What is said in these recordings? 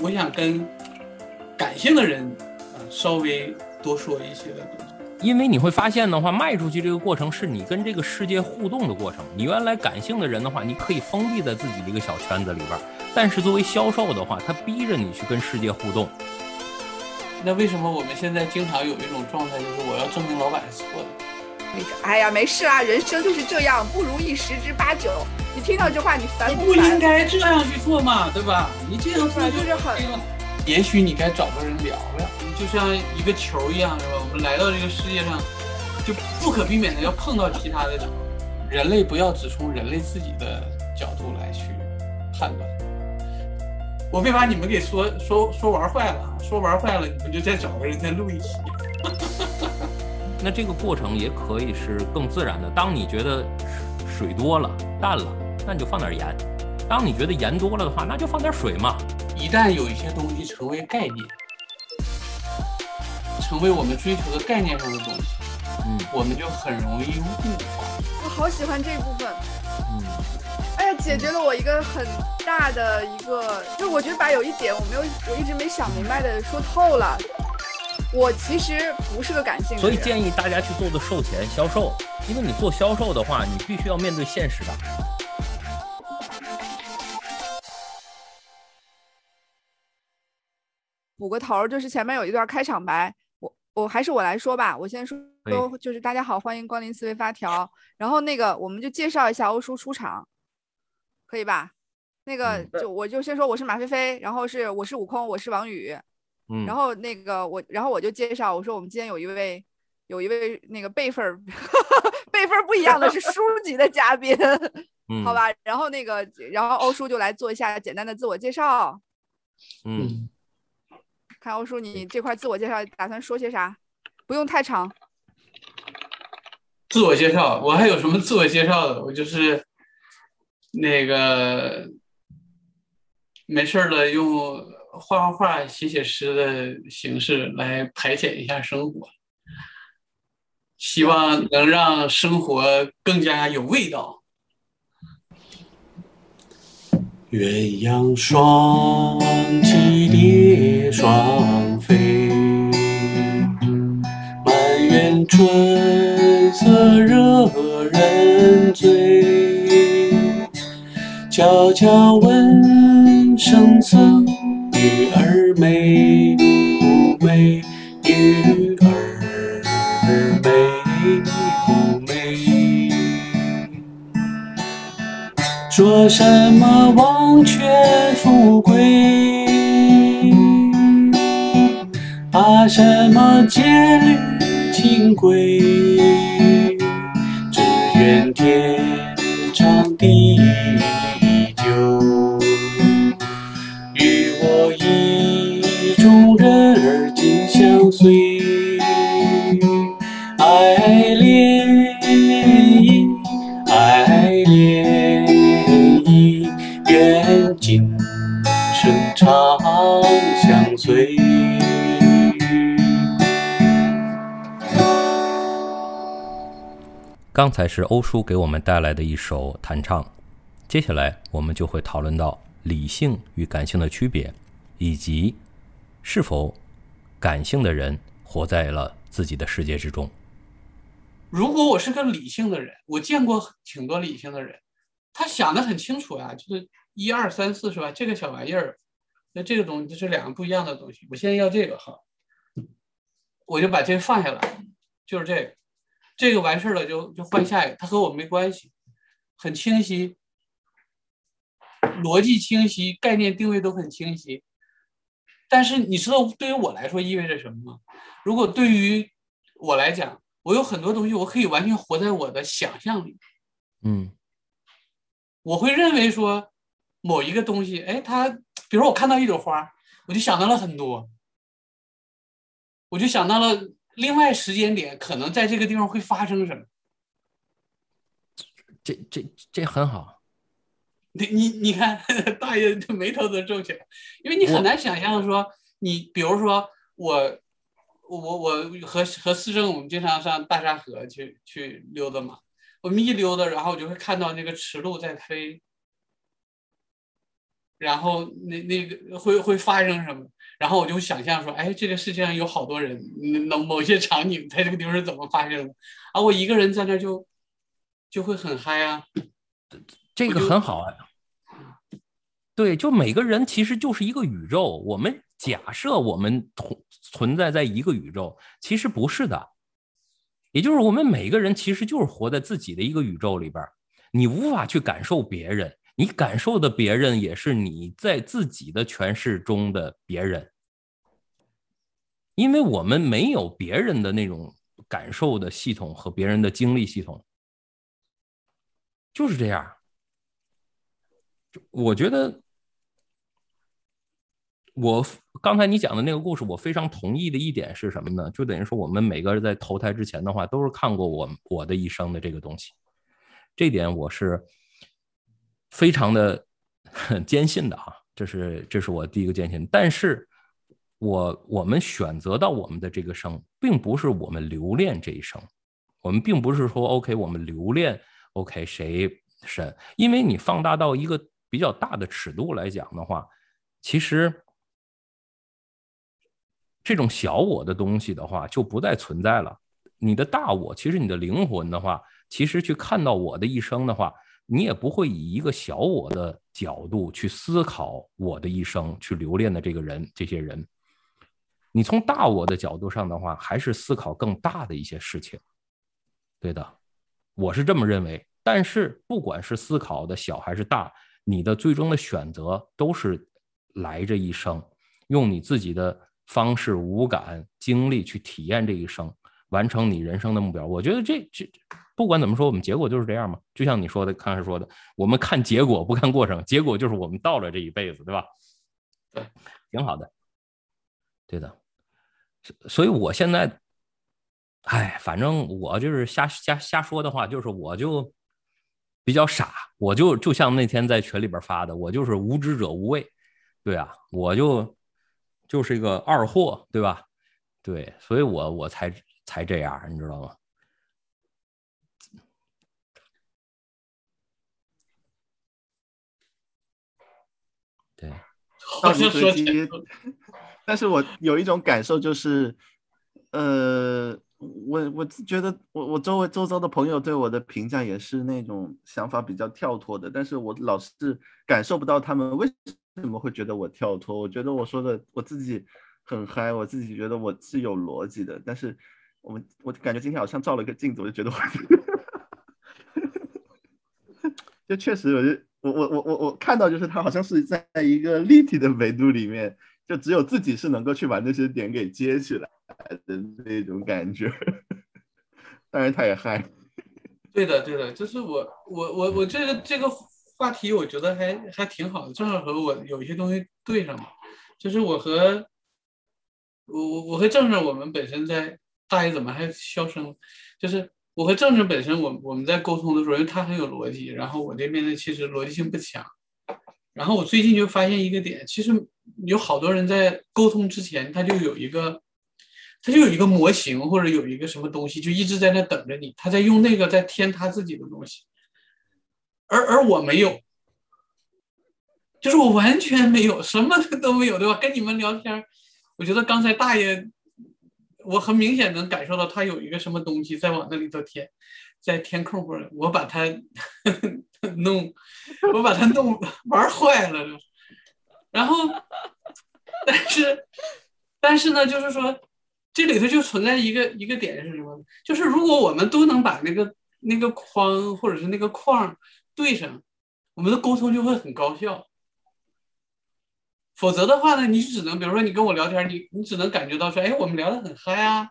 我想跟感性的人啊稍微多说一些的东西。因为你会发现的话，卖出去这个过程是你跟这个世界互动的过程。你原来感性的人的话，你可以封闭在自己的一个小圈子里边儿，但是作为销售的话，他逼着你去跟世界互动。那为什么我们现在经常有一种状态，就是我要证明老板是错的？那个，哎呀，没事啊，人生就是这样，不如意十之八九。你听到这话，你烦你不应不烦？该这样去做嘛，对吧？你这样做就是很也许你该找个人聊聊，就像一个球一样，是吧？我们来到这个世界上，就不可避免的要碰到其他的球。人类不要只从人类自己的角度来去判断。我别把你们给说说说玩坏了啊！说玩坏了，你们就再找个人再录一期。那这个过程也可以是更自然的。当你觉得水多了、淡了，那你就放点盐；当你觉得盐多了的话，那就放点水嘛。一旦有一些东西成为概念，成为我们追求的概念上的东西，嗯我们就很容易物化。我好喜欢这部分。嗯，哎呀，解决了我一个很大的一个，就我觉得把有一点我没有，我一直没想明白的说透了。我其实不是个感性的人，所以建议大家去做做售前销售，因为你做销售的话，你必须要面对现实的。补个头儿，就是前面有一段开场白，我我还是我来说吧，我先说就是大家好，欢迎光临思维发条。然后那个我们就介绍一下欧叔出场，可以吧？那个嗯就我就先说我是马飞飞，然后是我是悟空，我是王宇，嗯，然后那个我，然后我就介绍我说我们今天有一位有一位那个辈分儿 辈分儿不一样的是书籍的嘉宾，嗯好，吧？然后那个然后欧叔就来做一下简单的自我介绍。嗯，看欧叔，你这块自我介绍打算说些啥？不用太长。自我介绍，我还有什么自我介绍的？我就是那个没事儿了，用画画画、写写诗的形式来排遣一下生活，希望能让生活更加有味道。鸳鸯双栖蝶双飞，满园春色惹人醉。悄悄问圣僧，女儿美不美？女儿美说什么王权富贵，怕什么戒律清规，刚才是欧叔给我们带来的一首弹唱，接下来我们就会讨论到理性与感性的区别，以及是否感性的人活在了自己的世界之中。如果我是个理性的人，我见过挺多理性的人，他想的很清楚啊，就是一二三四是吧？这个小玩意儿，那这个东西就是两个不一样的东西。我现在要这个哈，我就把这个放下来，就是这个，这个完事儿了就就换下一个，它和我没关系，很清晰，逻辑清晰，概念定位都很清晰。但是你知道对于我来说意味着什么吗？如果对于我来讲，我有很多东西我可以完全活在我的想象里，嗯我会认为说某一个东西，哎，它，比如说我看到一朵花，我就想到了很多，我就想到了另外时间点可能在这个地方会发生什么。这这这很好。你你你看，大爷这眉头都皱起来，因为你很难想象说，你比如说我，我我和和思政，我们经常上大沙河去去溜达嘛。我们一溜达，然后我就会看到那个池鹭在飞，然后那那个会会发生什么？然后我就想象说，哎，这个世界上有好多人，那某些场景在这个地方是怎么发生的？啊，我一个人在那就就会很嗨啊。这个很好啊。对，就每个人其实就是一个宇宙。我们假设我们同存在在一个宇宙，其实不是的。也就是我们每个人其实就是活在自己的一个宇宙里边你无法去感受别人。你感受的别人也是你在自己的诠释中的别人，因为我们没有别人的那种感受的系统和别人的经历系统，就是这样。我觉得，我刚才你讲的那个故事，我非常同意的一点是什么呢？就等于说，我们每个人在投胎之前的话，都是看过我我的一生的这个东西，这点我是。非常的坚信的哈，这是这是我第一个坚信。但是，我我们选择到我们的这个生，并不是我们留恋这一生，我们并不是说 OK，我们留恋 OK 谁神，因为你放大到一个比较大的尺度来讲的话，其实这种小我的东西的话就不再存在了。你的大我，其实你的灵魂的话，其实去看到我的一生的话。你也不会以一个小我的角度去思考我的一生，去留恋的这个人、这些人。你从大我的角度上的话，还是思考更大的一些事情。对的，我是这么认为。但是不管是思考的小还是大，你的最终的选择都是来这一生，用你自己的方式、五感、经历去体验这一生，完成你人生的目标。我觉得这这。不管怎么说，我们结果就是这样嘛。就像你说的，刚才说的，我们看结果不看过程，结果就是我们到了这一辈子，对吧？对，挺好的。对的。所以我现在，哎，反正我就是瞎瞎瞎说的话，就是我就比较傻，我就就像那天在群里边发的，我就是无知者无畏。对啊，我就就是一个二货，对吧？对，所以我我才才这样，你知道吗？对，好像说起，但是我有一种感受，就是，呃，我我觉得我我周围周遭的朋友对我的评价也是那种想法比较跳脱的，但是我老是感受不到他们为什么会觉得我跳脱。我觉得我说的我自己很嗨，我自己觉得我是有逻辑的，但是我们我感觉今天好像照了个镜子，我就觉得我，就确实我就。我我我我我看到就是他好像是在一个立体的维度里面，就只有自己是能够去把那些点给接起来的那种感觉。当然他也嗨。对的对的，就是我我我我这个这个话题我觉得还还挺好的，正好和我有一些东西对上了。就是我和我我我和郑郑我们本身在大爷怎么还消声？就是。我和郑郑本身，我我们在沟通的时候，因为他很有逻辑，然后我这边呢其实逻辑性不强。然后我最近就发现一个点，其实有好多人在沟通之前，他就有一个，他就有一个模型或者有一个什么东西，就一直在那等着你，他在用那个在添他自己的东西。而而我没有，就是我完全没有，什么都没有，对吧？跟你们聊天，我觉得刚才大爷。我很明显能感受到他有一个什么东西在往那里头填，在填空或者我把它 弄，我把它弄玩坏了。然后，但是，但是呢，就是说，这里头就存在一个一个点是什么？就是如果我们都能把那个那个框或者是那个框对上，我们的沟通就会很高效。否则的话呢，你只能比如说你跟我聊天，你你只能感觉到说，哎，我们聊得很嗨啊，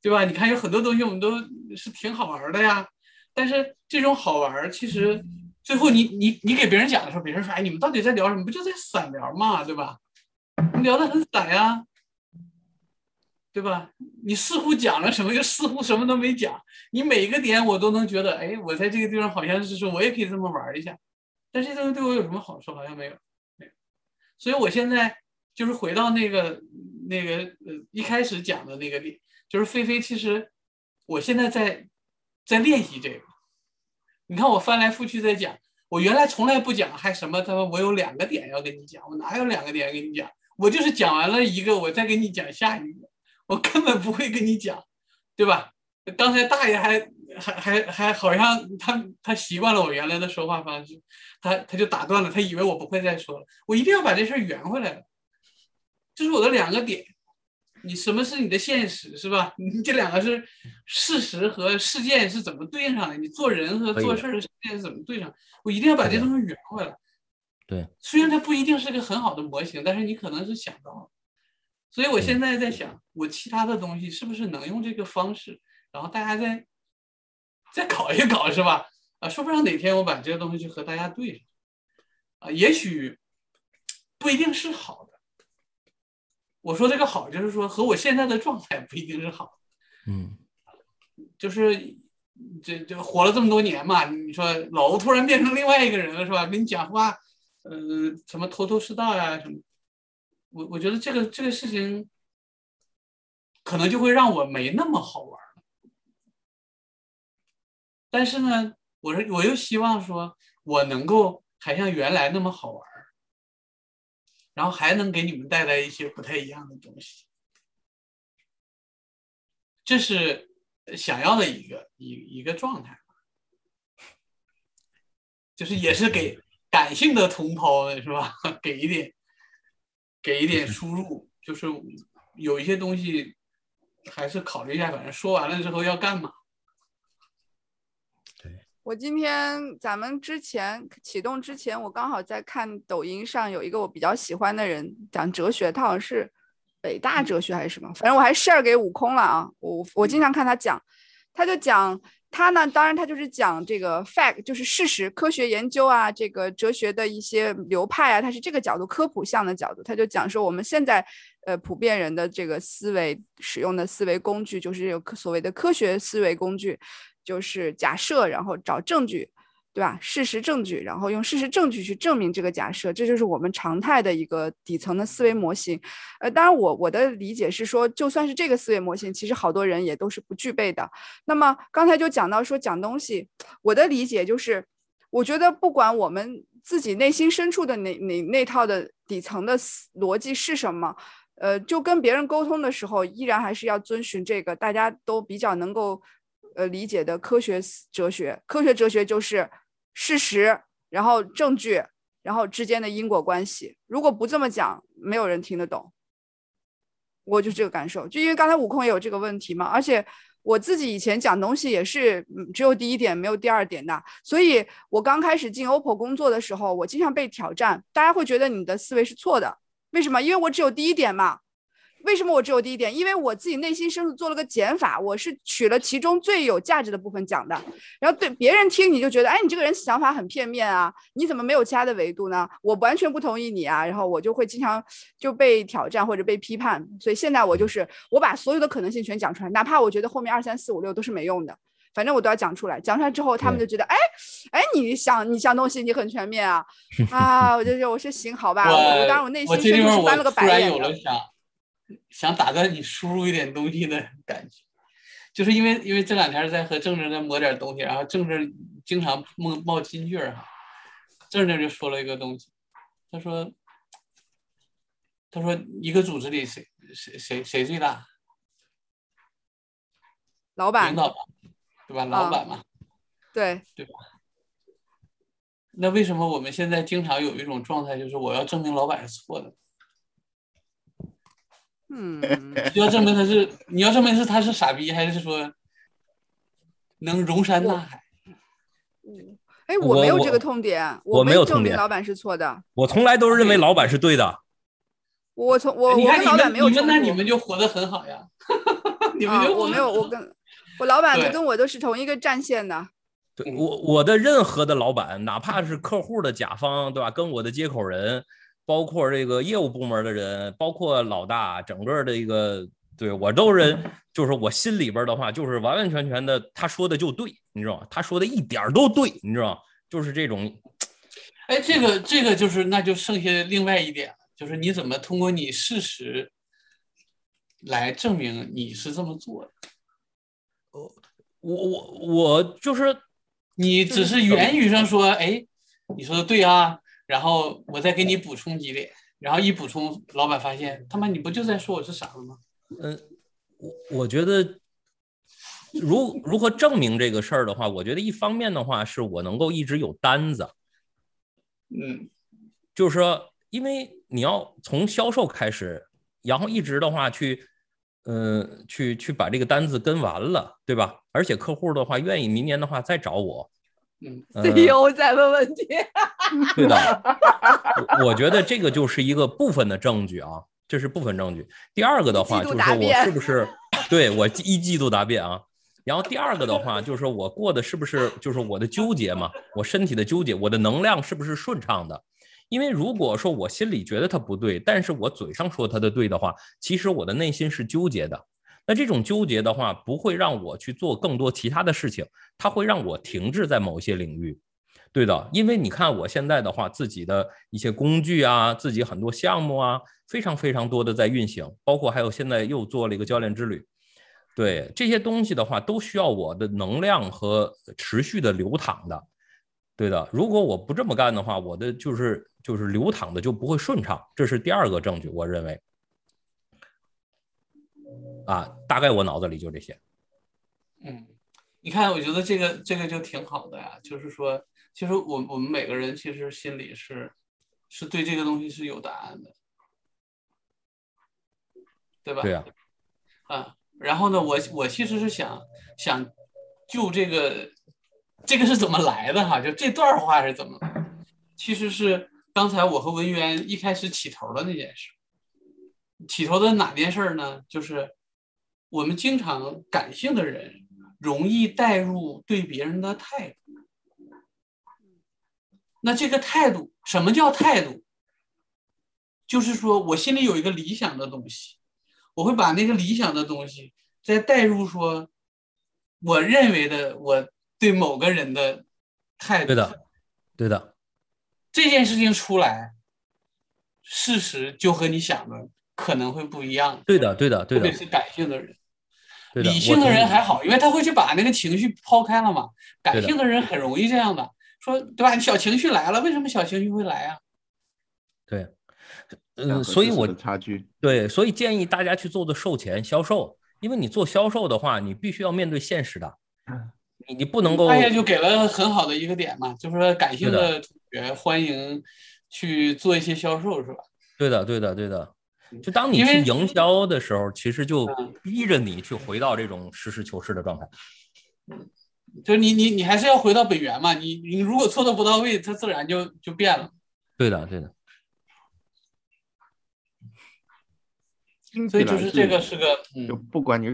对吧？你看有很多东西我们都是挺好玩的呀。但是这种好玩，其实最后你你你给别人讲的时候，别人说，哎，你们到底在聊什么？不就在散聊嘛，对吧？你聊得很散呀，对吧？你似乎讲了什么，又似乎什么都没讲。你每一个点我都能觉得，哎，我在这个地方好像是说我也可以这么玩一下。但这东西对我有什么好处？好像没有。所以，我现在就是回到那个那个呃一开始讲的那个点，就是菲菲。其实我现在在在练习这个。你看，我翻来覆去在讲，我原来从来不讲，还什么他说我有两个点要跟你讲，我哪有两个点跟你讲？我就是讲完了一个，我再给你讲下一个，我根本不会跟你讲，对吧？刚才大爷还还还还好像他他习惯了我原来的说话方式，他他就打断了，他以为我不会再说了，我一定要把这事儿圆回来了，这是我的两个点。你什么是你的现实是吧？你这两个是事实和事件是怎么对应上的？你做人和做事的事件是怎么对上？我一定要把这东西圆回来。对，虽然它不一定是个很好的模型，但是你可能是想到了。所以我现在在想，我其他的东西是不是能用这个方式，然后大家再再搞一搞是吧？啊，说不上哪天我把这些东西就和大家对上，啊，也许不一定是好的。我说这个好，就是说和我现在的状态不一定是好，嗯，就是这这活了这么多年嘛，你说老欧突然变成另外一个人了是吧？跟你讲话，呃，什么头头是道呀什么，我我觉得这个这个事情，可能就会让我没那么好玩了。但是呢，我是我又希望说我能够还像原来那么好玩。然后还能给你们带来一些不太一样的东西，这是想要的一个一一个状态，就是也是给感性的同胞的是吧？给一点，给一点输入，就是有一些东西还是考虑一下，反正说完了之后要干嘛。我今天咱们之前启动之前，我刚好在看抖音上有一个我比较喜欢的人讲哲学，他好像是北大哲学还是什么，反正我还 share 给悟空了啊。我我经常看他讲，他就讲他呢，当然他就是讲这个 fact，就是事实、科学研究啊，这个哲学的一些流派啊，他是这个角度科普向的角度，他就讲说我们现在呃普遍人的这个思维使用的思维工具，就是有所谓的科学思维工具。就是假设，然后找证据，对吧？事实证据，然后用事实证据去证明这个假设，这就是我们常态的一个底层的思维模型。呃，当然，我我的理解是说，就算是这个思维模型，其实好多人也都是不具备的。那么刚才就讲到说讲东西，我的理解就是，我觉得不管我们自己内心深处的那那那套的底层的逻辑是什么，呃，就跟别人沟通的时候，依然还是要遵循这个大家都比较能够。呃，理解的科学哲学，科学哲学就是事实，然后证据，然后之间的因果关系。如果不这么讲，没有人听得懂。我就这个感受，就因为刚才悟空也有这个问题嘛，而且我自己以前讲东西也是只有第一点没有第二点的，所以我刚开始进 OPPO 工作的时候，我经常被挑战，大家会觉得你的思维是错的，为什么？因为我只有第一点嘛。为什么我只有第一点？因为我自己内心深处做了个减法，我是取了其中最有价值的部分讲的。然后对别人听你就觉得，哎，你这个人想法很片面啊，你怎么没有其他的维度呢？我完全不同意你啊。然后我就会经常就被挑战或者被批判。所以现在我就是我把所有的可能性全讲出来，哪怕我觉得后面二三四五六都是没用的，反正我都要讲出来。讲出来之后，他们就觉得，哎，哎，你想你想东西你很全面啊 啊！我就觉得我是行好吧。我当然我内心深处是翻了个白眼打断你输入一点东西的感觉，就是因为因为这两天在和郑正在磨点东西，然后郑正经常冒冒金句儿哈，郑正就说了一个东西，他说他说一个组织里谁谁谁谁最大？老板领导吧，对吧？老板嘛，对对吧？那为什么我们现在经常有一种状态，就是我要证明老板是错的？嗯，要证明他是，你要证明是他是傻逼，还是说能容山大海？嗯，哎，我没有这个痛点，我没有证明老板是错的，我从来都是认为老板是对的。我从我我跟老板没有冲突，那你们就活得很好呀。你们就我没有，我跟我老板跟我都是同一个战线的。对我我的任何的老板，哪怕是客户的甲方，对吧？跟我的接口人。包括这个业务部门的人，包括老大，整个的一个对我都认，就是我心里边的话，就是完完全全的，他说的就对，你知道吗？他说的一点都对，你知道吗？就是这种。哎，这个这个就是，那就剩下另外一点，就是你怎么通过你事实来证明你是这么做的？我我我就是你只是言语上说，哎。你说的对啊，然后我再给你补充几点，然后一补充，老板发现他妈你不就在说我是傻子吗？嗯，我我觉得如如何证明这个事儿的话，我觉得一方面的话是我能够一直有单子，嗯就是说，因为你要从销售开始，然后一直的话去，嗯、去去把这个单子跟完了，对吧？而且客户的话愿意明年的话再找我，CEO 在问问题，对的，我我觉得这个就是一个部分的证据啊，这是部分证据。第二个的话就是说我是不是对我一季度答辩啊？然后第二个的话就是说我过的是不是就是我的纠结嘛？我身体的纠结，我的能量是不是顺畅的？因为如果说我心里觉得它不对，但是我嘴上说它的对的话，其实我的内心是纠结的。那这种纠结的话，不会让我去做更多其他的事情，它会让我停滞在某些领域。对的，因为你看我现在的话，自己的一些工具啊，自己很多项目啊，非常非常多的在运行，包括还有现在又做了一个教练之旅。对这些东西的话，都需要我的能量和持续的流淌的。对的，如果我不这么干的话，我的就是就是流淌的就不会顺畅，这是第二个证据，我认为。啊，大概我脑子里就这些。嗯，你看，我觉得这个这个就挺好的呀，就是说，其实我我们每个人其实心里是是对这个东西是有答案的，对吧？对呀、啊，然后呢，我我其实是想想就这个这个是怎么来的哈，就这段话是怎么来的，其实是刚才我和文渊一开始起头的那件事。起头的哪件事儿呢？就是我们经常感性的人容易带入对别人的态度。那这个态度，什么叫态度？就是说我心里有一个理想的东西，我会把那个理想的东西再带入说，我认为的我对某个人的态度。对的，对的，这件事情出来，事实就和你想的可能会不一样。对的，对的，对的特别，是感性的人。理性的人还好，因为他会去把那个情绪抛开了嘛。感性的人很容易这样的，说对吧？你小情绪来了，为什么小情绪会来啊？对，嗯，所以我的差距，对，所以建议大家去做做售前销售，因为你做销售的话，你必须要面对现实的，你你不能够大爷就给了很好的一个点嘛，就是说感性的的同学欢迎去做一些销售，是吧？对的，对的，对的。就当你去营销的时候，其实就嗯逼着你去回到这种实事求是的状态。就是你你你还是要回到本源嘛，你你如果做的不到位，它自然就就变了。对的，对的，所以就是这个是个就嗯，不管你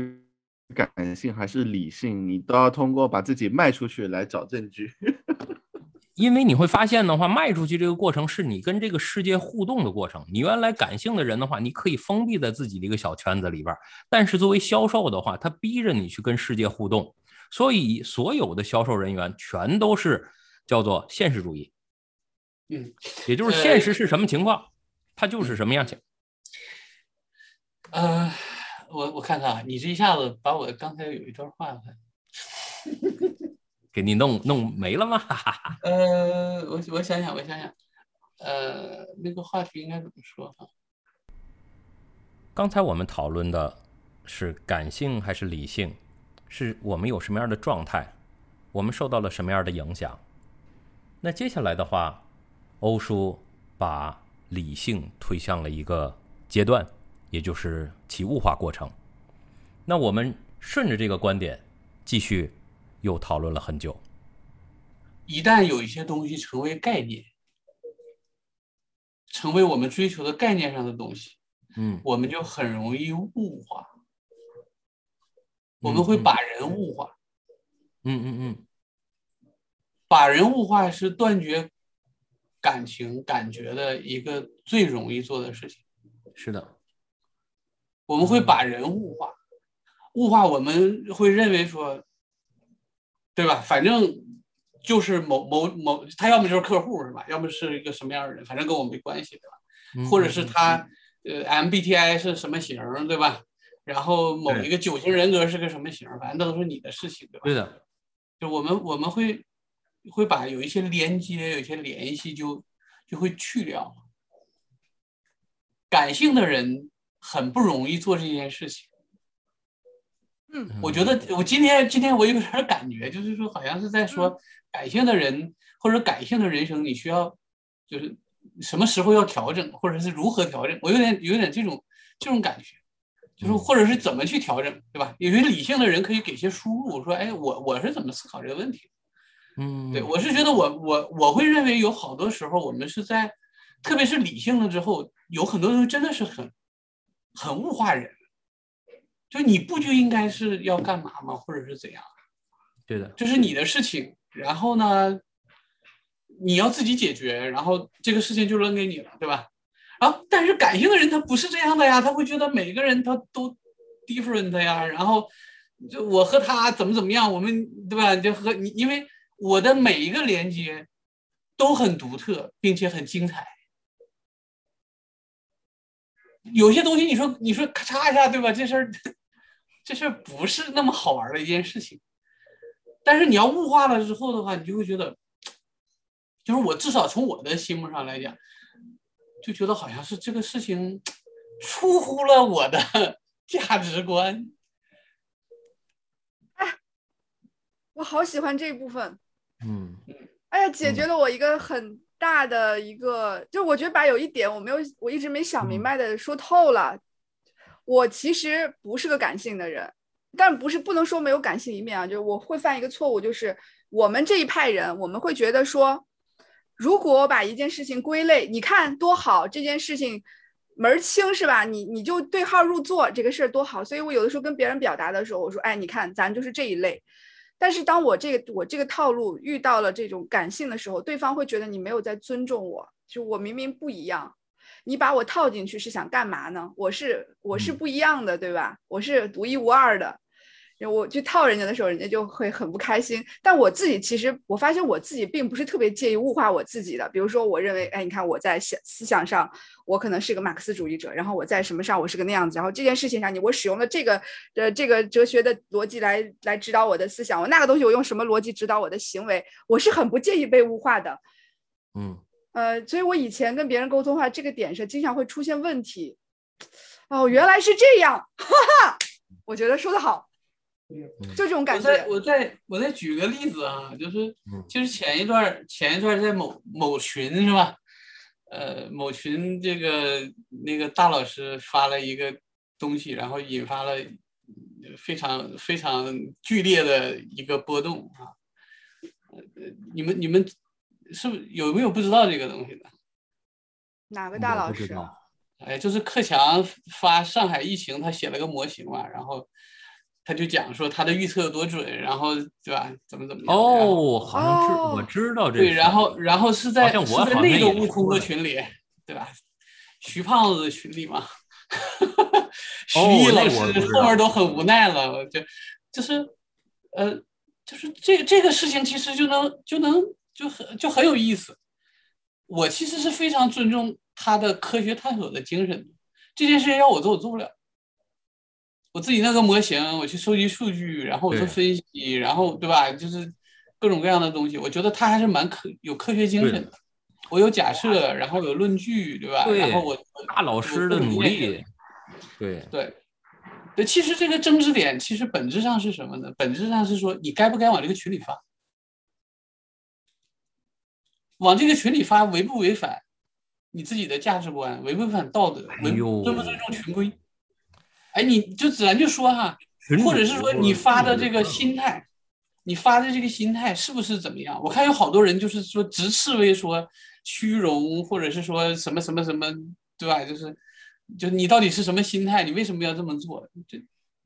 感性还是理性，你都要通过把自己卖出去来找证据。因为你会发现的话，卖出去这个过程是你跟这个世界互动的过程。你原来感性的人的话，你可以封闭在自己的一个小圈子里边儿，但是作为销售的话，他逼着你去跟世界互动，所以所有的销售人员全都是叫做现实主义，嗯，也就是现实是什么情况，它就是什么样情。呃，我我看看啊，你这一下子把我刚才有一段话看，给你弄弄没了吗？哈哈哈。呃，我我想想，我想想，呃，那个话题应该怎么说啊？刚才我们讨论的是感性还是理性，是我们有什么样的状态，我们受到了什么样的影响。那接下来的话，欧叔把理性推向了一个阶段，也就是其物化过程。那我们顺着这个观点，继续又讨论了很久。一旦有一些东西成为概念，成为我们追求的概念上的东西，嗯，我们就很容易物化，我们会把人物化，嗯嗯嗯，把人物化是断绝感情感觉的一个最容易做的事情。是的，我们会把人物化，物化我们会认为说，对吧？反正就是某某某，他要么就是客户是吧？要么是一个什么样的人，反正跟我没关系，对吧？嗯或者是他呃 MBTI 是什么型儿，对吧？然后某一个九型人格是个什么型儿，反正都是你的事情，对吧？对的，就我们我们会会把有一些连接、有一些联系就就会去掉。感性的人很不容易做这件事情。嗯，我觉得我今天今天我有点感觉，就是说好像是在说感性的人或者感性的人生，你需要就是什么时候要调整，或者是如何调整。我有点有点这种这种感觉，就是或者是怎么去调整，对吧？有些理性的人可以给些输入，说，哎，我我是怎么思考这个问题？嗯，对我是觉得我我我会认为有好多时候我们是在，特别是理性了之后，有很多东西真的是很很物化人。就你不就应该是要干嘛吗？或者是怎样？对的，这是你的事情，然后呢，你要自己解决，然后这个事情就扔给你了，对吧？然啊，但是感性的人他不是这样的呀，他会觉得每个人他都 different 呀，然后就我和他怎么怎么样，我们对吧？就和你，因为我的每一个连接都很独特，并且很精彩。有些东西你说你说咔嚓一下，对吧？这事儿。这事儿不是那么好玩的一件事情，但是你要物化了之后的话，你就会觉得，就是我至少从我的心目上来讲，就觉得好像是这个事情出乎了我的 价值观。哎，我好喜欢这一部分。嗯，哎呀，解决了我一个很大的一个，就我觉得把有一点我没有，我一直没想明白的说透了。我其实不是个感性的人，但不是不能说没有感性一面啊。就是我会犯一个错误，就是我们这一派人，我们会觉得说，如果我把一件事情归类，你看多好，这件事情门儿清是吧？你你就对号入座，这个事儿多好。所以我有的时候跟别人表达的时候，我说，哎，你看咱就是这一类。但是当我这个我这个套路遇到了这种感性的时候，对方会觉得你没有在尊重我，就我明明不一样。你把我套进去是想干嘛呢？我是我是不一样的，对吧？我是独一无二的。我去套人家的时候，人家就会很不开心。但我自己其实，我发现我自己并不是特别介意物化我自己的。比如说，我认为，哎，你看我在想思想上，我可能是个马克思主义者，然后我在什么上我是个那样子，然后这件事情上你我使用了这个呃这个哲学的逻辑来来指导我的思想，我那个东西我用什么逻辑指导我的行为，我是很不介意被物化的。嗯。呃，所以我以前跟别人沟通的话，这个点是经常会出现问题。哦，原来是这样，哈哈，我觉得说的好，就这种感觉。我再我再我再举个例子啊，就是就是前一段前一段在某某群是吧？呃，某群这个那个大老师发了一个东西，然后引发了非常非常剧烈的一个波动啊。呃，你们你们。是不是有没有不知道这个东西的？哪个大老师？哎，就是克强发上海疫情，他写了个模型嘛，然后他就讲说他的预测有多准，然后对吧？怎么怎么样？哦，好像是我知道这个。对，然后然后是在是在那个悟空的群里，对吧？徐胖子的群里嘛，徐毅老师后面都很无奈了，就就是呃，就是这这个事情其实就能就能。就很就很有意思，我其实是非常尊重他的科学探索的精神的。这件事情要我做，我做不了。我自己那个模型，我去收集数据，然后我做分析，然后对吧？就是各种各样的东西。我觉得他还是蛮科有科学精神的。我有假设，然后有论据，对吧？然后我大老师的努力，对对对。其实这个争执点，其实本质上是什么呢？本质上是说，你该不该往这个群里发？往这个群里发违不违反你自己的价值观？违不违反道德？尊不尊重群规？哎，你就自然就说哈，或者是说你发的这个心态，你发的这个心态是不是怎么样？我看有好多人就是说直斥为说虚荣，或者是说什么什么什么，对吧？就是就你到底是什么心态？你为什么要这么做？就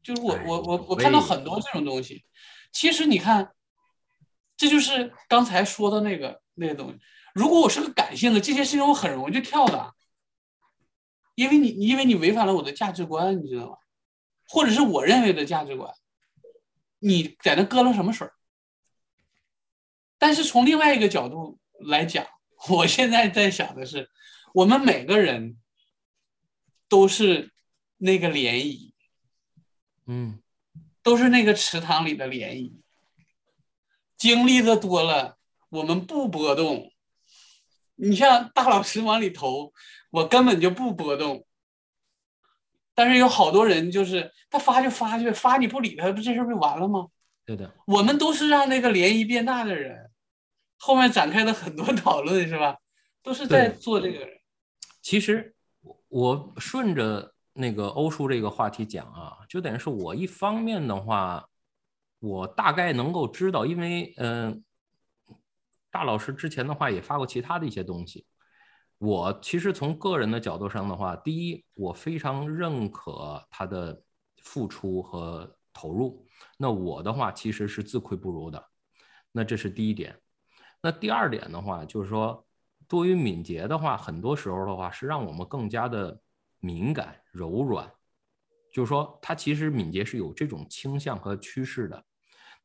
就是我我我我看到很多这种东西。其实你看，这就是刚才说的那个。那些东西，如果我是个感性的，这些事情我很容易就跳的，因为你，因为你违反了我的价值观，你知道吗？或者是我认为的价值观，你在那搁了什么水？但是从另外一个角度来讲，我现在在想的是，我们每个人都是那个涟漪，嗯，都是那个池塘里的涟漪，经历的多了。我们不波动。你像大老师往里投，我根本就不波动。但是有好多人就是他发就发去，发你不理他，不这事不就完了吗？对的，我们都是让那个涟漪变大的人，后面展开的很多讨论是吧？都是在做这个人。其实我我顺着那个欧叔这个话题讲啊，就等于是我一方面的话，我大概能够知道，因为嗯、呃大老师之前的话也发过其他的一些东西。我其实从个人的角度上的话，第一，我非常认可他的付出和投入。那我的话其实是自愧不如的，那这是第一点。那第二点的话，就是说，对于敏捷的话，很多时候的话是让我们更加的敏感、柔软。就是说，它其实敏捷是有这种倾向和趋势的。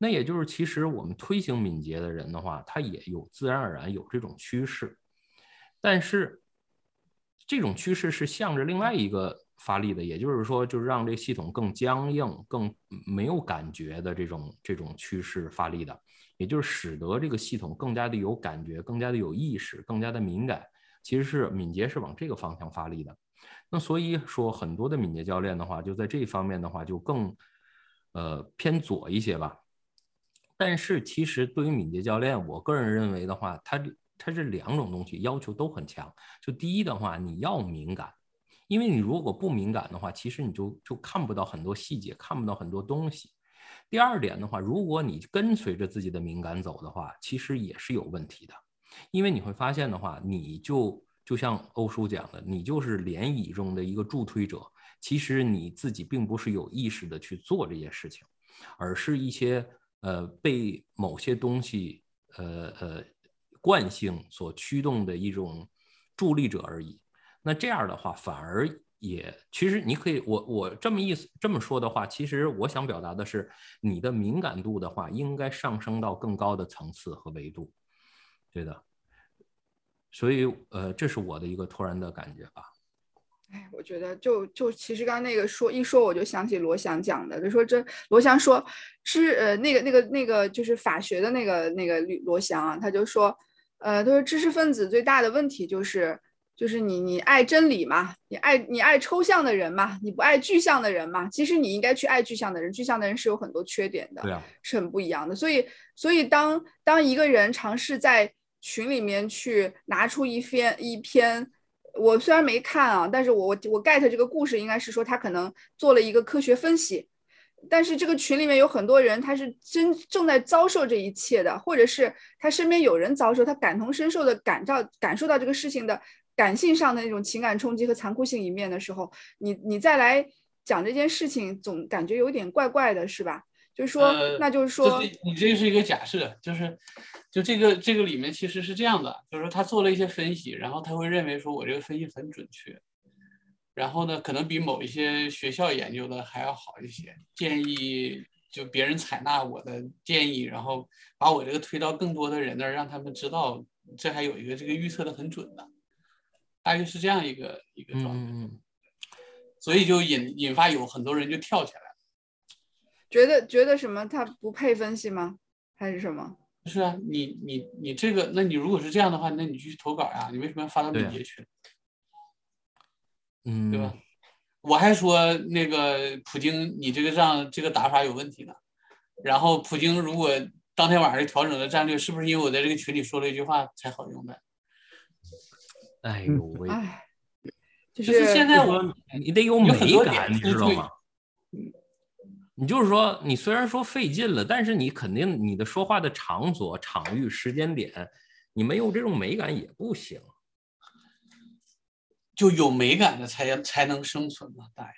那也就是，其实我们推行敏捷的人的话，他也有自然而然有这种趋势，但是这种趋势是向着另外一个发力的，也就是说，就是让这系统更僵硬、更没有感觉的这种这种趋势发力的，也就是使得这个系统更加的有感觉、更加的有意识、更加的敏感。其实是敏捷是往这个方向发力的。那所以说，很多的敏捷教练的话，就在这方面的话，就更呃偏左一些吧。但是其实对于敏捷教练，我个人认为的话，他他这两种东西要求都很强。就第一的话，你要敏感，因为你如果不敏感的话，其实你就就看不到很多细节，看不到很多东西。第二点的话，如果你跟随着自己的敏感走的话，其实也是有问题的，因为你会发现的话，你就就像欧叔讲的，你就是涟漪中的一个助推者，其实你自己并不是有意识的去做这些事情，而是一些呃被某些东西呃呃惯性所驱动的一种助力者而已。那这样的话，反而也其实你可以，我我这么意思这么说的话，其实我想表达的是，你的敏感度的话，应该上升到更高的层次和维度，对的。所以呃，这是我的一个突然的感觉吧。哎，我觉得就就其实刚刚那个说一说，我就想起罗翔讲的，就说这罗翔说知呃那个那个那个就是法学的那个那个吕罗翔啊，他就说呃他说知识分子最大的问题就是就是你你爱真理嘛，你爱你爱抽象的人嘛，你不爱具象的人嘛，其实你应该去爱具象的人，具象的人是有很多缺点的，对啊，是很不一样的。所以所以当当一个人尝试在群里面去拿出一篇一篇。我虽然没看啊，但是我我我 get 这个故事应该是说他可能做了一个科学分析，但是这个群里面有很多人他是真正在遭受这一切的，或者是他身边有人遭受，他感同身受的感到感受到这个事情的感性上的那种情感冲击和残酷性一面的时候，你你再来讲这件事情，总感觉有点怪怪的，是吧？就是说，呃那就是说，你这是一个假设，就是就这个这个里面其实是这样的，就是说他做了一些分析，然后他会认为说我这个分析很准确，然后呢，可能比某一些学校研究的还要好一些，建议就别人采纳我的建议，然后把我这个推到更多的人那儿，让他们知道这还有一个这个预测的很准的，大约是这样一个一个状态，嗯，所以就引引发有很多人就跳起来。觉得觉得什么他不配分析吗？还是什么？是啊，你你你这个，那你如果是这样的话，那你就去投稿呀，你为什么要发到敏捷群？嗯，对吧？我还说那个普京，你这个仗这个打法有问题呢。然后普京如果当天晚上调整了战略，是不是因为我在这个群里说了一句话才好用的？哎呦喂，哎，就就是现在我你得有美感，你知道吗？你就是说，你虽然说费劲了，但是你肯定你的说话的场所、场域、时间点，你没有这种美感也不行。就有美感的才才能生存嘛，大爷。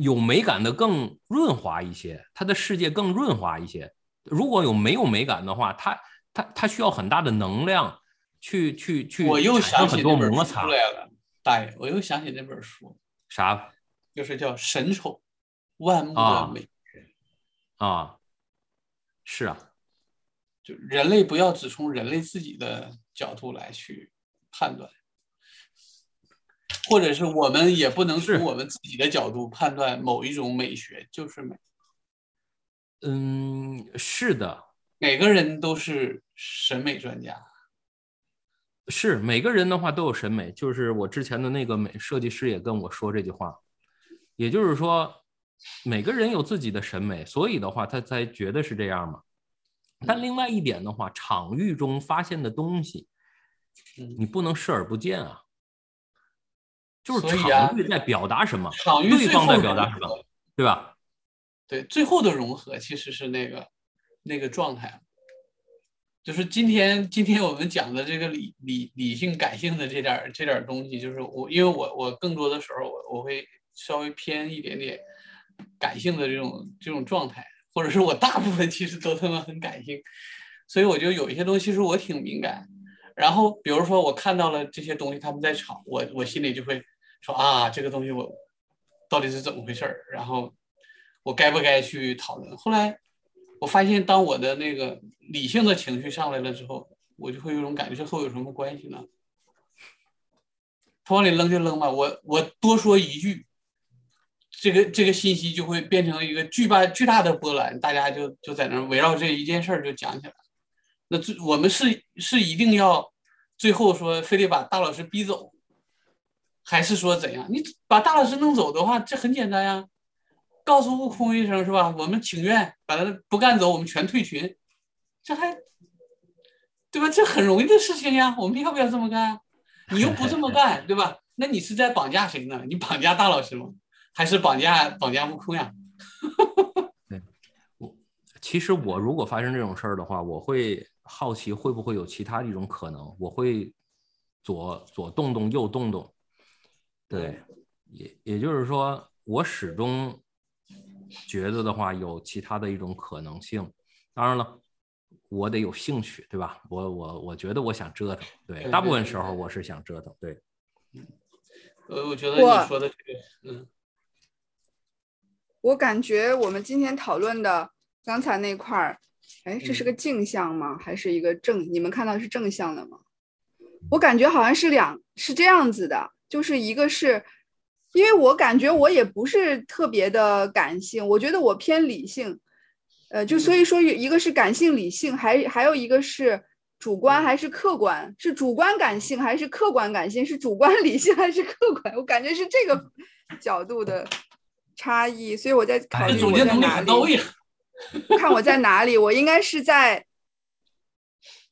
有美感的更润滑一些，他的世界更润滑一些。如果有没有美感的话，他他他需要很大的能量去去去我又想起那本书摩擦。来了，大爷，我又想起那本书，啥就是叫《神丑万物啊的美》。啊？是啊，就人类不要只从人类自己的角度来去判断，或者是我们也不能从我们自己的角度判断某一种美学就是美。嗯，是的，每个人都是审美专家。是每个人的话都有审美，就是我之前的那个美设计师也跟我说这句话，也就是说，每个人有自己的审美，所以的话他才觉得是这样嘛。但另外一点的话，场域中发现的东西，你不能视而不见啊。就是场域在表达什么，场域对方在表达什么，对吧？对，最后的融合其实是那个那个状态。就是今天，今天我们讲的这个理理理性感性的这点这点东西，就是我因为我我更多的时候我我会稍微偏一点点感性的这种这种状态，或者是我大部分其实都他妈很感性，所以我就有一些东西是我挺敏感。然后比如说我看到了这些东西他们在吵，我我心里就会说啊，这个东西我到底是怎么回事儿？然后我该不该去讨论？后来。我发现，当我的那个理性的情绪上来了之后，我就会有种感觉，这和我有什么关系呢？他往里扔就扔吧，我我多说一句，这个这个信息就会变成一个巨大巨大的波澜，大家就就在那围绕这一件事儿就讲起来。那最我们是是一定要最后说非得把大老师逼走，还是说怎样？你把大老师弄走的话，这很简单呀。告诉悟空一声是吧？我们情愿把他不干走，我们全退群，这还对吧？这很容易的事情呀。我们要不要这么干？你又不这么干，对吧？那你是在绑架谁呢？你绑架大老师吗？还是绑架绑架悟空呀？对，我其实我如果发生这种事儿的话，我会好奇会不会有其他一种可能，我会左左动动，右动动。对，也也就是说，我始终。觉得的话，有其他的一种可能性。当然了，我得有兴趣，对吧？我我我觉得我想折腾，对，大部分时候我是想折腾，对。呃，我觉得你说的这个，嗯，我感觉我们今天讨论的刚才那块儿，哎，这是个镜像吗？还是一个正？你们看到是正向的吗？我感觉好像是两，是这样子的，就是一个是。因为我感觉我也不是特别的感性，我觉得我偏理性，呃，就所以说一个是感性理性，还还有一个是主观还是客观？是主观感性还是客观感性？是主观理性还是客观？我感觉是这个角度的差异，所以我在考虑我在哪里。看我在哪里，我应该是在，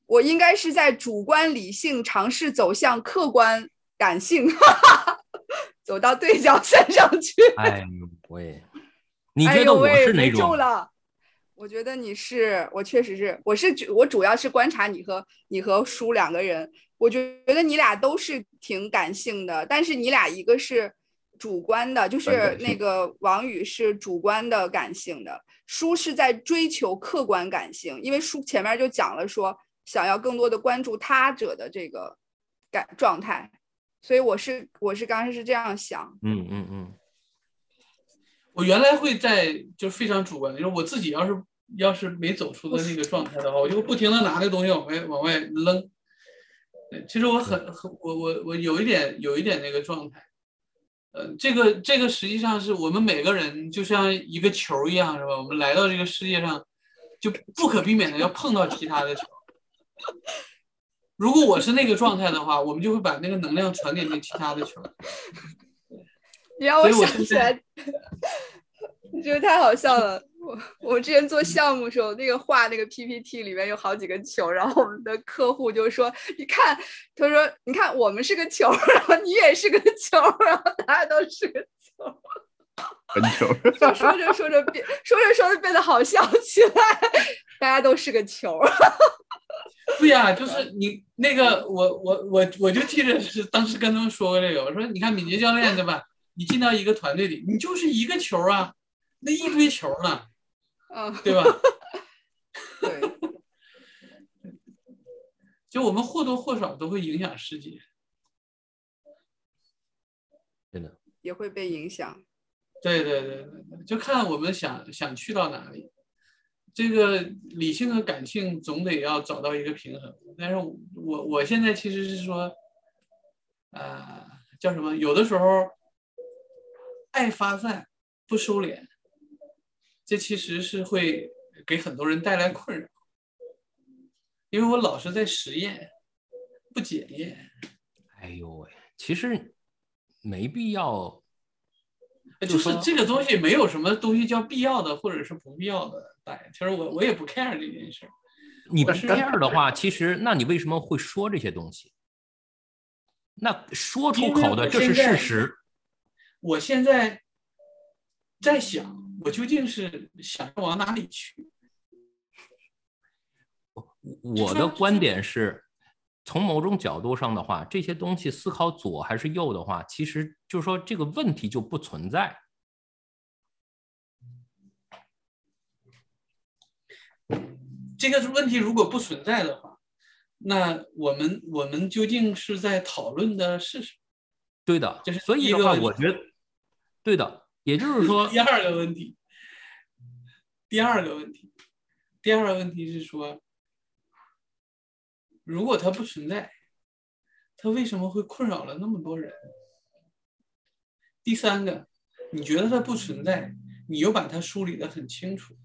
我应该是在主观理性尝试走向客观感性。走到对角线上去。哎，呦喂，你觉得我是哪种？我觉得你是，我确实是，我是主，我主要是观察你和你和叔两个人，我觉得你俩都是挺感性的，但是你俩一个是主观的，就是那个王宇是主观的感性的，书是在追求客观感性，因为书前面就讲了说想要更多的关注他者的这个感状态。所以我是我是刚开始这样想，嗯嗯嗯，我原来会在就是非常主观，就是我自己要是要是没走出的那个状态的话，我就不停的拿那东西往外往外扔。其实我很很我我我有一点有一点那个状态，呃，这个这个实际上是我们每个人就像一个球一样，是吧？我们来到这个世界上，就不可避免的要碰到其他的球。如果我是那个状态的话，我们就会把那个能量传给那其他的球。你让我想起来，你觉得太好笑了。我 我之前做项目时候，那个画那个 PPT 里面有好几个球，然后我们的客户就说：“你看，他说你看我们是个球，然后你也是个球，然后大家都是个球。”很球。说着说着变，说着说着变得好笑起来，大家都是个球。对呀，就是你那个，我我我我就记得是当时跟他们说过这个，我说你看敏捷教练对吧？你进到一个团队里，你就是一个球啊，那一堆球呢，嗯，对吧？对，就我们或多或少都会影响世界，真的也会被影响。对对对对，就看我们想想去到哪里。这个理性和感性总得要找到一个平衡，但是我我现在其实是说，呃，叫什么？有的时候爱发散不收敛，这其实是会给很多人带来困扰。因为我老是在实验，不检验。哎呦喂，其实没必要。就是这个东西没有什么东西叫必要的或者是不必要的，大其实我我也不 care 这件事。你不 care 的话，其实那你为什么会说这些东西？那说出口的这是事实。我现在在想，我究竟是想要往哪里去？我的观点是，从某种角度上的话，这些东西思考左还是右的话，其实就是说这个问题就不存在。这个问题如果不存在的话，那我们我们究竟是在讨论的是什么？对的，这是所以的话，我觉得对的，也就是说，第二个问题，第二个问题，第二个问题是说。如果它不存在，它为什么会困扰了那么多人？第三个，你觉得它不存在，你又把它梳理的很清楚，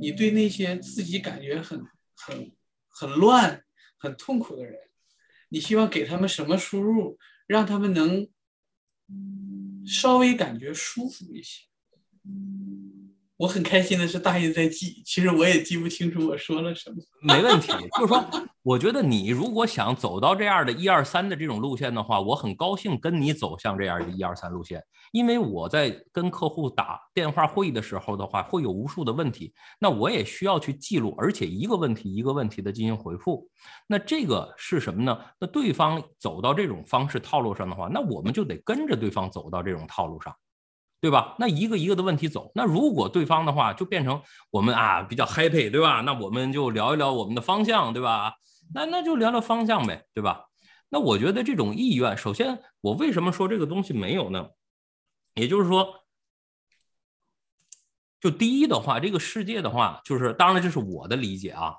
你对那些自己感觉很很很乱、很痛苦的人，你希望给他们什么输入，让他们能稍微感觉舒服一些？我很开心的是，大爷在记，其实我也记不清楚我说了什么。没问题，就是说，我觉得你如果想走到这样的一二三的这种路线的话，我很高兴跟你走向这样的一二三路线，因为我在跟客户打电话会议的时候的话，会有无数的问题，那我也需要去记录，而且一个问题一个问题的进行回复。那这个是什么呢？那对方走到这种方式套路上的话，那我们就得跟着对方走到这种套路上。对吧？那一个一个的问题走。那如果对方的话就变成我们啊比较 happy，对吧？那我们就聊一聊我们的方向，对吧？那那就聊聊方向呗，对吧？那我觉得这种意愿，首先我为什么说这个东西没有呢？也就是说，就第一的话，这个世界的话，就是当然这是我的理解啊。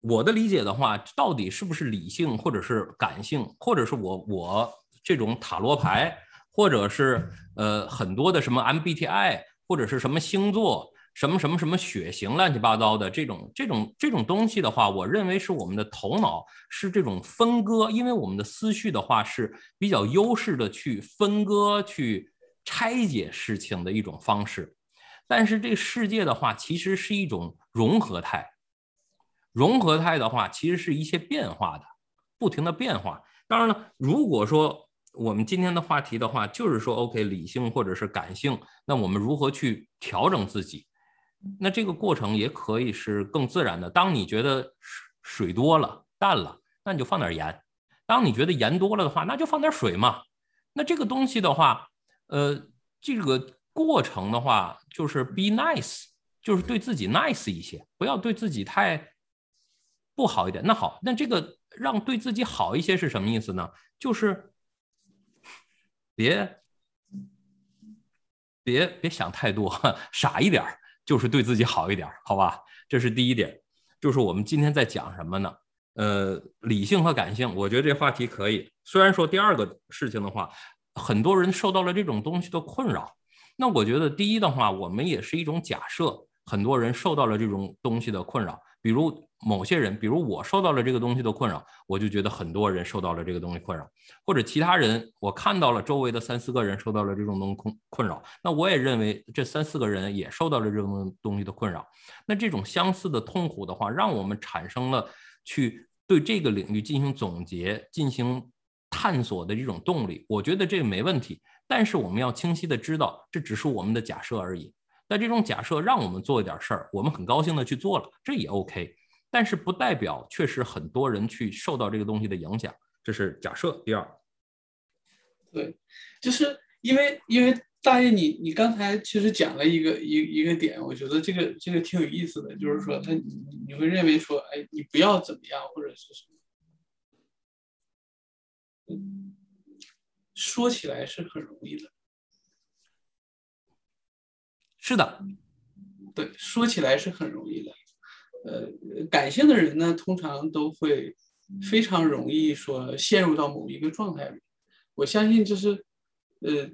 我的理解的话，到底是不是理性，或者是感性，或者是我我这种塔罗牌？或者是呃很多的什么 MBTI，或者是什么星座，什么什么什么血型，乱七八糟的这种这种这种东西的话，我认为是我们的头脑是这种分割，因为我们的思绪的话是比较优势的去分割、去拆解事情的一种方式。但是这个世界的话，其实是一种融合态，融合态的话，其实是一些变化的，不停的变化。当然了，如果说我们今天的话题的话，就是说，OK，理性或者是感性，那我们如何去调整自己？那这个过程也可以是更自然的。当你觉得水多了、淡了，那你就放点盐；当你觉得盐多了的话，那就放点水嘛。那这个东西的话，呃，这个过程的话，就是 be nice，就是对自己 nice 一些，不要对自己太不好一点。那好，那这个让对自己好一些是什么意思呢？就是。别别别想太多，傻一点就是对自己好一点，好吧？这是第一点。就是我们今天在讲什么呢？呃，理性和感性，我觉得这话题可以。虽然说第二个事情的话，很多人受到了这种东西的困扰。那我觉得第一的话，我们也是一种假设，很多人受到了这种东西的困扰，比如。某些人，比如我受到了这个东西的困扰，我就觉得很多人受到了这个东西困扰，或者其他人，我看到了周围的三四个人受到了这种东困困扰，那我也认为这三四个人也受到了这种东西的困扰。那这种相似的痛苦的话，让我们产生了去对这个领域进行总结、进行探索的这种动力。我觉得这没问题，但是我们要清晰的知道，这只是我们的假设而已。那这种假设让我们做一点事儿，我们很高兴的去做了，这也 OK。但是不代表确实很多人去受到这个东西的影响，这是假设。第二，对，就是因为因为大爷你你刚才其实讲了一个一一个点，我觉得这个这个挺有意思的，就是说他你你会认为说，哎，你不要怎么样或者是什么，说起来是很容易的，是的，对，说起来是很容易的。呃，感性的人呢，通常都会非常容易说陷入到某一个状态里。我相信，就是呃，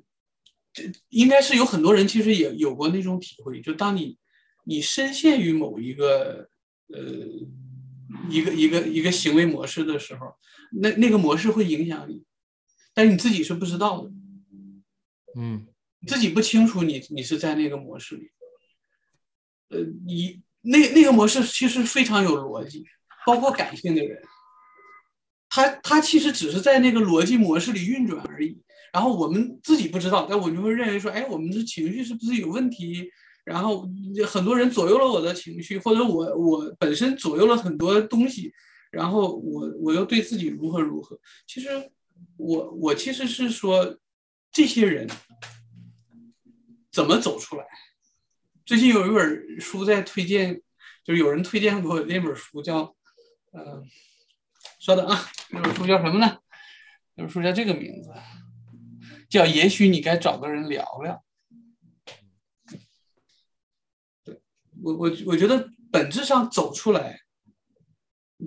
这应该是有很多人其实也有过那种体会，就当你你深陷于某一个呃一个一个一个行为模式的时候，那那个模式会影响你，但是你自己是不知道的，嗯你自己不清楚你你是在那个模式里。呃，你那那个模式其实非常有逻辑，包括感性的人，他他其实只是在那个逻辑模式里运转而已。然后我们自己不知道，但我就会认为说，哎，我们的情绪是不是有问题？然后很多人左右了我的情绪，或者我我本身左右了很多东西，然后我我又对自己如何如何。其实我我其实是说，这些人怎么走出来？最近有一本书在推荐，就是有人推荐过那本书叫，呃，稍等啊，那本书叫什么呢？那本书叫这个名字，叫《也许你该找个人聊聊》。我我我觉得本质上走出来，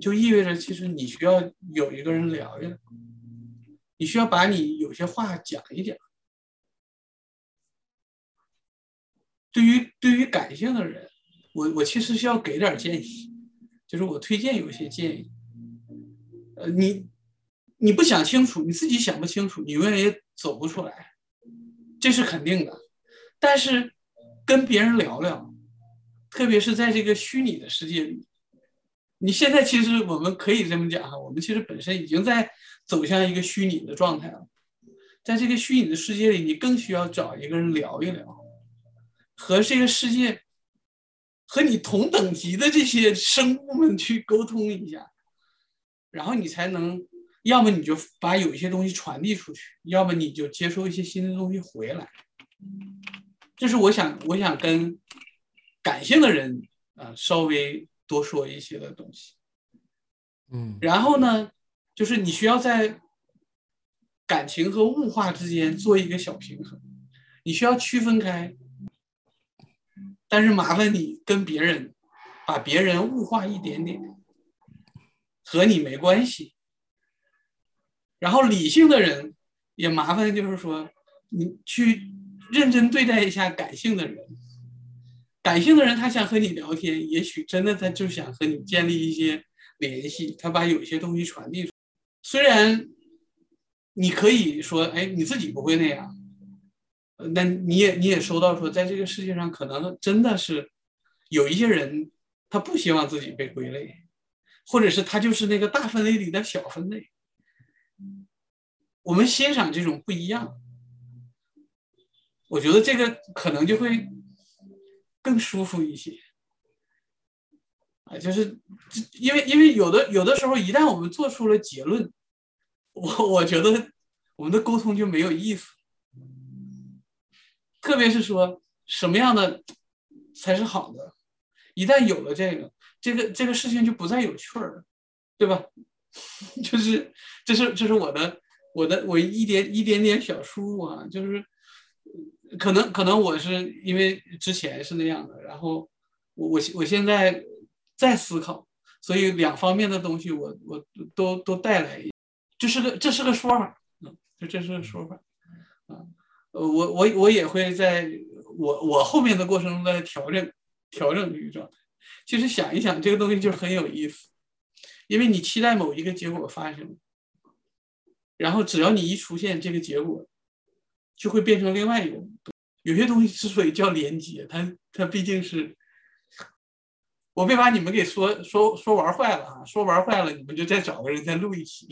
就意味着其实你需要有一个人聊聊，你需要把你有些话讲一讲。对于对于感性的人，我我其实是要给点建议，就是我推荐有些建议。呃，你你不想清楚，你自己想不清楚，你永远也走不出来，这是肯定的。但是跟别人聊聊，特别是在这个虚拟的世界里，你现在其实我们可以这么讲哈，我们其实本身已经在走向一个虚拟的状态了。在这个虚拟的世界里，你更需要找一个人聊一聊。和这个世界，和你同等级的这些生物们去沟通一下，然后你才能，要么你就把有一些东西传递出去，要么你就接收一些新的东西回来。这是我想，我想跟感性的人啊稍微多说一些的东西。嗯然后呢，就是你需要在感情和物化之间做一个小平衡，你需要区分开。但是麻烦你跟别人把别人物化一点点，和你没关系。然后理性的人也麻烦，就是说你去认真对待一下感性的人。感性的人他想和你聊天，也许真的他就想和你建立一些联系，他把有些东西传递出。虽然你可以说，哎，你自己不会那样。那你也你也收到说，在这个世界上，可能真的是有一些人，他不希望自己被归类，或者是他就是那个大分类里的小分类。我们欣赏这种不一样，我觉得这个可能就会更舒服一些。啊，就是因为因为有的有的时候，一旦我们做出了结论，我我觉得我们的沟通就没有意思。特别是说什么样的才是好的，一旦有了这个，这个这个事情就不再有趣儿了，对吧？就是这是这是我的我的我一点一点点小输入啊，就是可能可能我是因为之前是那样的，然后我我我现在在思考，所以两方面的东西我我都都带来，这是个这是个说法，嗯，这这是个说法，啊。呃，我我我也会在我我后面的过程中在调整调整这个状态。其实想一想，这个东西就很有意思，因为你期待某一个结果发生，然后只要你一出现这个结果，就会变成另外一个。有些东西之所以叫连接，它它毕竟是，我别把你们给说说说玩坏了啊！说玩坏了，你们就再找个人再录一期。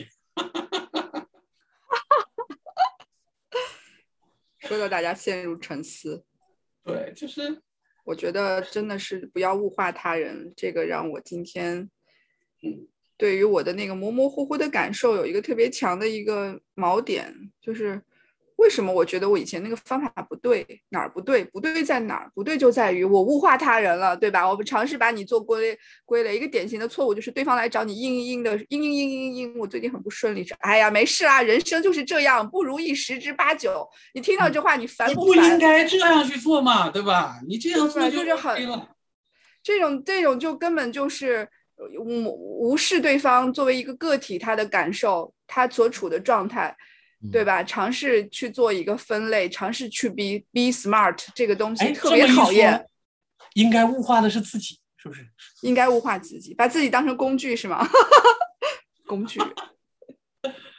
说到大家陷入沉思，对，就是我觉得真的是不要物化他人，这个让我今天，嗯，对于我的那个模模糊糊的感受有一个特别强的一个锚点，就是为什么我觉得我以前那个方法不对，哪儿不对？不对在哪儿？不对就在于我物化他人了，对吧？我们尝试把你做归归类，一个典型的错误就是对方来找你嘤嘤嘤的嘤嘤嘤嘤嘤，我最近很不顺利，哎呀，没事啊，人生就是这样，不如意十之八九。你听到这话，你烦不烦？不应该这样去做嘛，对吧？你这样做对就是很。这种这种就根本就是呃无无视对方作为一个个体他的感受，他所处的状态，对吧？尝试去做一个分类，尝试去 be be smart，这个东西哎，特别讨厌。应该物化的是自己。是不是？应该物化自己，把自己当成工具是吗？工具。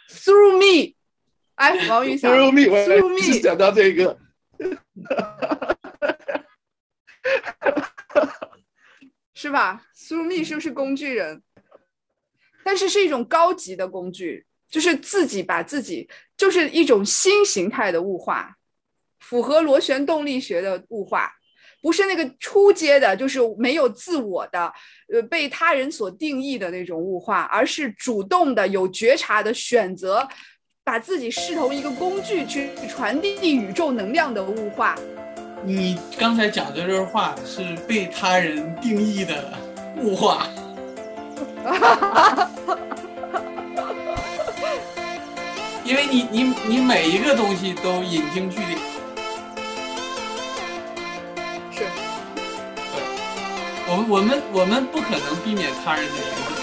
Through me，哎，王玉想 Through me，我 Through me 到这个，是吧？Through me 是不是工具人？但是是一种高级的工具，就是自己把自己，就是一种新形态的物化，符合螺旋动力学的物化，不是那个初阶的，就是没有自我的，呃，被他人所定义的那种物化，而是主动的、有觉察的选择，把自己视同一个工具去传递宇宙能量的物化。你刚才讲的这段话是被他人定义的物化，因为你你你每一个东西都引经据典，是。对。我们我们我们不可能避免他人的影响。